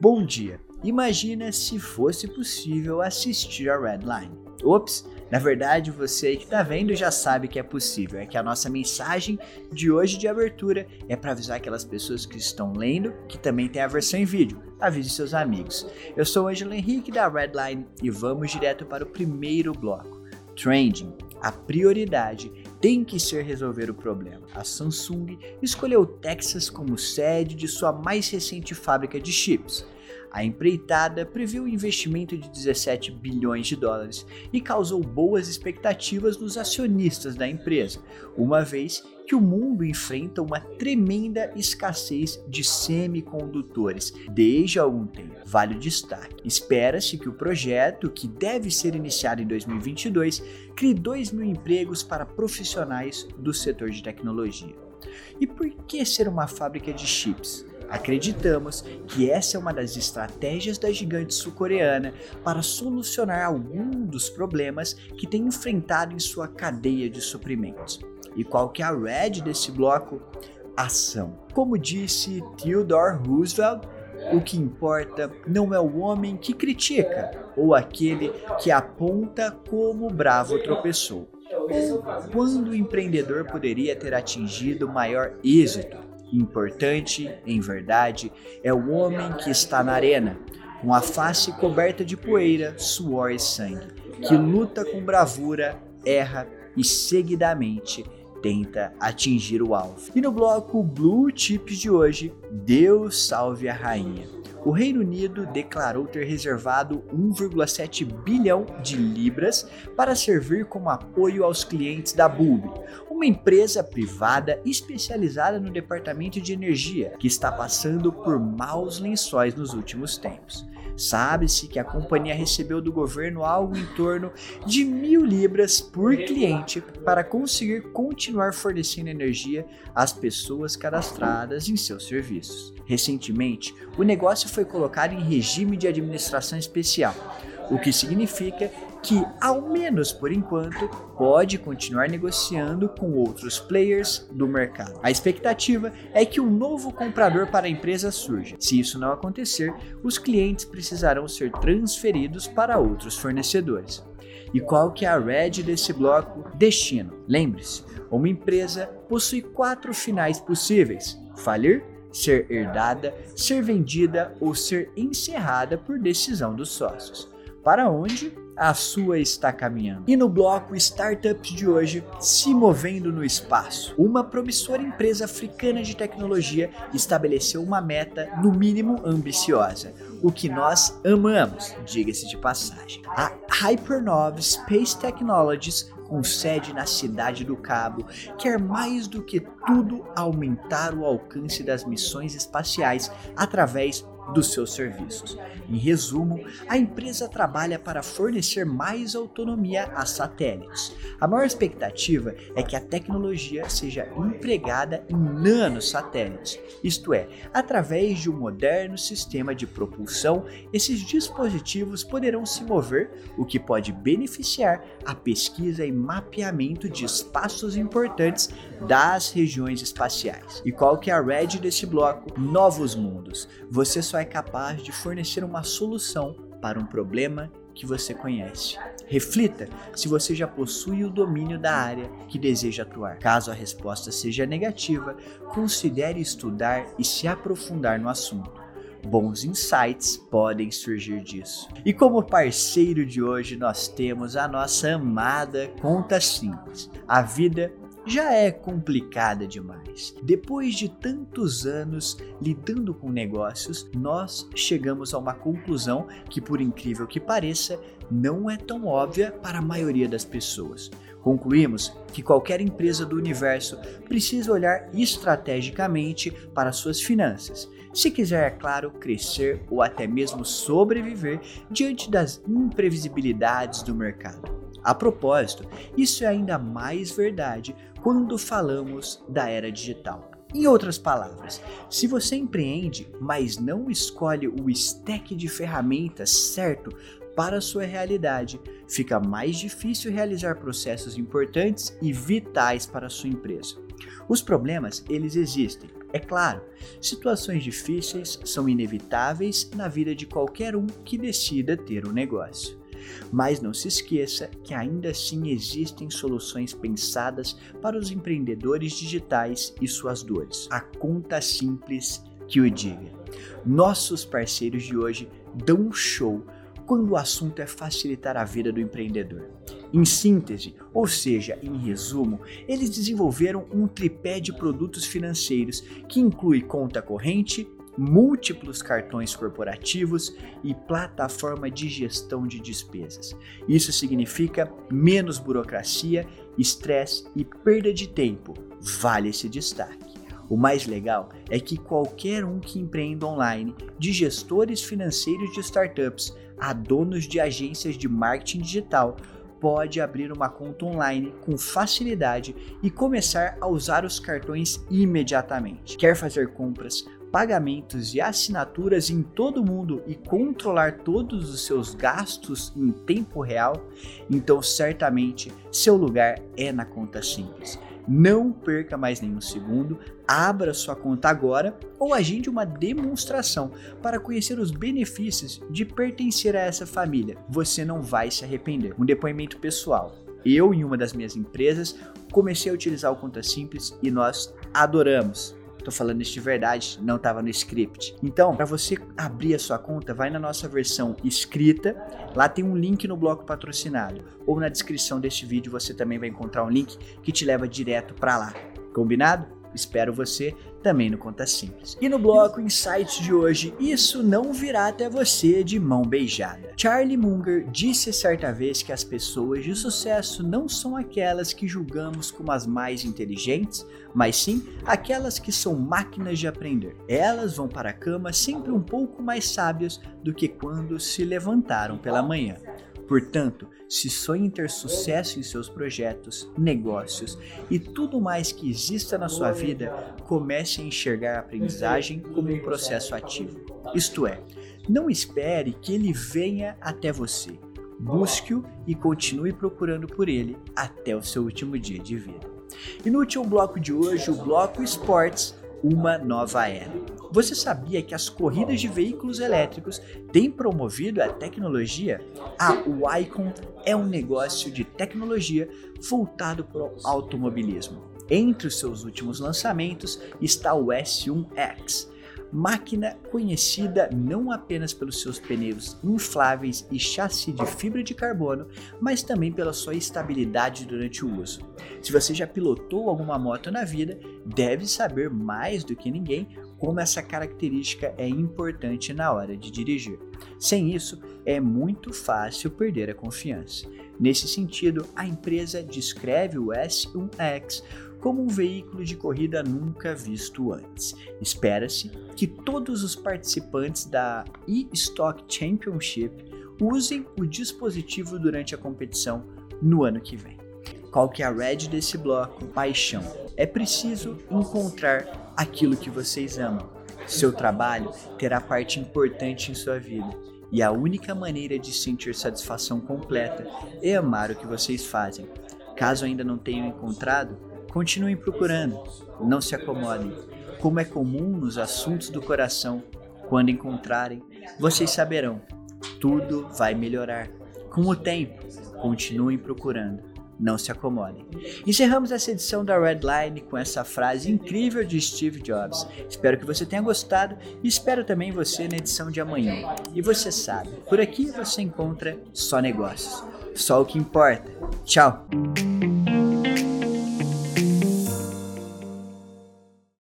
Bom dia. Imagina se fosse possível assistir a Redline. Ops, na verdade, você que está vendo já sabe que é possível. É que a nossa mensagem de hoje de abertura é para avisar aquelas pessoas que estão lendo que também tem a versão em vídeo. Avise seus amigos. Eu sou o Angelo Henrique da Redline e vamos direto para o primeiro bloco. Trending. A prioridade tem que ser resolver o problema. A Samsung escolheu Texas como sede de sua mais recente fábrica de chips. A empreitada previu um investimento de 17 bilhões de dólares e causou boas expectativas nos acionistas da empresa, uma vez que o mundo enfrenta uma tremenda escassez de semicondutores desde algum tempo. Vale o destaque. Espera-se que o projeto, que deve ser iniciado em 2022, crie 2 mil empregos para profissionais do setor de tecnologia. E por que ser uma fábrica de chips? Acreditamos que essa é uma das estratégias da gigante sul-coreana para solucionar algum dos problemas que tem enfrentado em sua cadeia de suprimentos. E qual que é a red desse bloco? Ação. Como disse Theodore Roosevelt, o que importa não é o homem que critica ou aquele que aponta como bravo tropeçou. Ou quando o empreendedor poderia ter atingido maior êxito Importante, em verdade, é o homem que está na arena, com a face coberta de poeira, suor e sangue, que luta com bravura, erra e seguidamente tenta atingir o alvo. E no bloco Blue Chips de hoje, Deus salve a rainha o Reino Unido declarou ter reservado 1,7 bilhão de libras para servir como apoio aos clientes da Bulb, uma empresa privada especializada no departamento de energia que está passando por maus lençóis nos últimos tempos. Sabe-se que a companhia recebeu do governo algo em torno de mil libras por cliente para conseguir continuar fornecendo energia às pessoas cadastradas em seus serviços. Recentemente, o negócio foi colocado em regime de administração especial, o que significa que, ao menos por enquanto, pode continuar negociando com outros players do mercado. A expectativa é que um novo comprador para a empresa surja. Se isso não acontecer, os clientes precisarão ser transferidos para outros fornecedores. E qual que é a red desse bloco? Destino. Lembre-se, uma empresa possui quatro finais possíveis: falir, ser herdada, ser vendida ou ser encerrada por decisão dos sócios. Para onde a sua está caminhando. E no bloco Startups de hoje, se movendo no espaço. Uma promissora empresa africana de tecnologia estabeleceu uma meta, no mínimo ambiciosa, o que nós amamos, diga-se de passagem. A Hypernova Space Technologies com sede na cidade do Cabo, quer mais do que tudo aumentar o alcance das missões espaciais através dos seus serviços. Em resumo, a empresa trabalha para fornecer mais autonomia a satélites. A maior expectativa é que a tecnologia seja empregada em nanosatélites, isto é, através de um moderno sistema de propulsão, esses dispositivos poderão se mover, o que pode beneficiar a pesquisa e mapeamento de espaços importantes das regiões espaciais. E qual que é a red desse bloco? Novos mundos. Você só é capaz de fornecer uma solução para um problema que você conhece. Reflita se você já possui o domínio da área que deseja atuar. Caso a resposta seja negativa, considere estudar e se aprofundar no assunto. Bons insights podem surgir disso. E como parceiro de hoje, nós temos a nossa amada Conta Simples. A vida já é complicada demais. Depois de tantos anos lidando com negócios, nós chegamos a uma conclusão que, por incrível que pareça, não é tão óbvia para a maioria das pessoas. Concluímos que qualquer empresa do universo precisa olhar estrategicamente para suas finanças, se quiser, é claro, crescer ou até mesmo sobreviver diante das imprevisibilidades do mercado. A propósito, isso é ainda mais verdade quando falamos da era digital. Em outras palavras, se você empreende, mas não escolhe o stack de ferramentas certo para a sua realidade, fica mais difícil realizar processos importantes e vitais para a sua empresa. Os problemas, eles existem, É claro, situações difíceis são inevitáveis na vida de qualquer um que decida ter um negócio. Mas não se esqueça que ainda assim existem soluções pensadas para os empreendedores digitais e suas dores. A conta simples que o diga. Nossos parceiros de hoje dão um show quando o assunto é facilitar a vida do empreendedor. Em síntese, ou seja, em resumo, eles desenvolveram um tripé de produtos financeiros que inclui conta corrente, múltiplos cartões corporativos e plataforma de gestão de despesas. Isso significa menos burocracia, estresse e perda de tempo. Vale esse destaque. O mais legal é que qualquer um que empreenda online, de gestores financeiros de startups a donos de agências de marketing digital, pode abrir uma conta online com facilidade e começar a usar os cartões imediatamente. Quer fazer compras, pagamentos e assinaturas em todo mundo e controlar todos os seus gastos em tempo real? Então, certamente, seu lugar é na conta simples. Não perca mais nenhum segundo, abra sua conta agora ou agende uma demonstração para conhecer os benefícios de pertencer a essa família. Você não vai se arrepender. Um depoimento pessoal. Eu, em uma das minhas empresas, comecei a utilizar o Conta Simples e nós adoramos. Tô falando isso de verdade, não estava no script. Então, para você abrir a sua conta, vai na nossa versão escrita. Lá tem um link no bloco patrocinado. Ou na descrição deste vídeo você também vai encontrar um link que te leva direto para lá. Combinado? Espero você também no Conta Simples. E no bloco Insights de hoje, isso não virá até você de mão beijada. Charlie Munger disse certa vez que as pessoas de sucesso não são aquelas que julgamos como as mais inteligentes, mas sim aquelas que são máquinas de aprender. Elas vão para a cama sempre um pouco mais sábias do que quando se levantaram pela manhã. Portanto, se sonha em ter sucesso em seus projetos, negócios e tudo mais que exista na sua vida, comece a enxergar a aprendizagem como um processo ativo. Isto é, não espere que ele venha até você. Busque-o e continue procurando por ele até o seu último dia de vida. E no último bloco de hoje, o bloco Esportes, uma nova era. Você sabia que as corridas de veículos elétricos têm promovido a tecnologia? A Icon é um negócio de tecnologia voltado para o automobilismo. Entre os seus últimos lançamentos está o S1X, máquina conhecida não apenas pelos seus pneus infláveis e chassi de fibra de carbono, mas também pela sua estabilidade durante o uso. Se você já pilotou alguma moto na vida, deve saber mais do que ninguém como essa característica é importante na hora de dirigir. Sem isso, é muito fácil perder a confiança. Nesse sentido, a empresa descreve o S1X como um veículo de corrida nunca visto antes. Espera-se que todos os participantes da e-Stock Championship usem o dispositivo durante a competição no ano que vem. Qual que é a red desse bloco? Paixão. É preciso encontrar aquilo que vocês amam. Seu trabalho terá parte importante em sua vida. E a única maneira de sentir satisfação completa é amar o que vocês fazem. Caso ainda não tenham encontrado, Continuem procurando, não se acomodem. Como é comum nos assuntos do coração, quando encontrarem, vocês saberão, tudo vai melhorar. Com o tempo, continuem procurando, não se acomodem. Encerramos essa edição da Redline com essa frase incrível de Steve Jobs. Espero que você tenha gostado e espero também você na edição de amanhã. E você sabe, por aqui você encontra só negócios. Só o que importa. Tchau!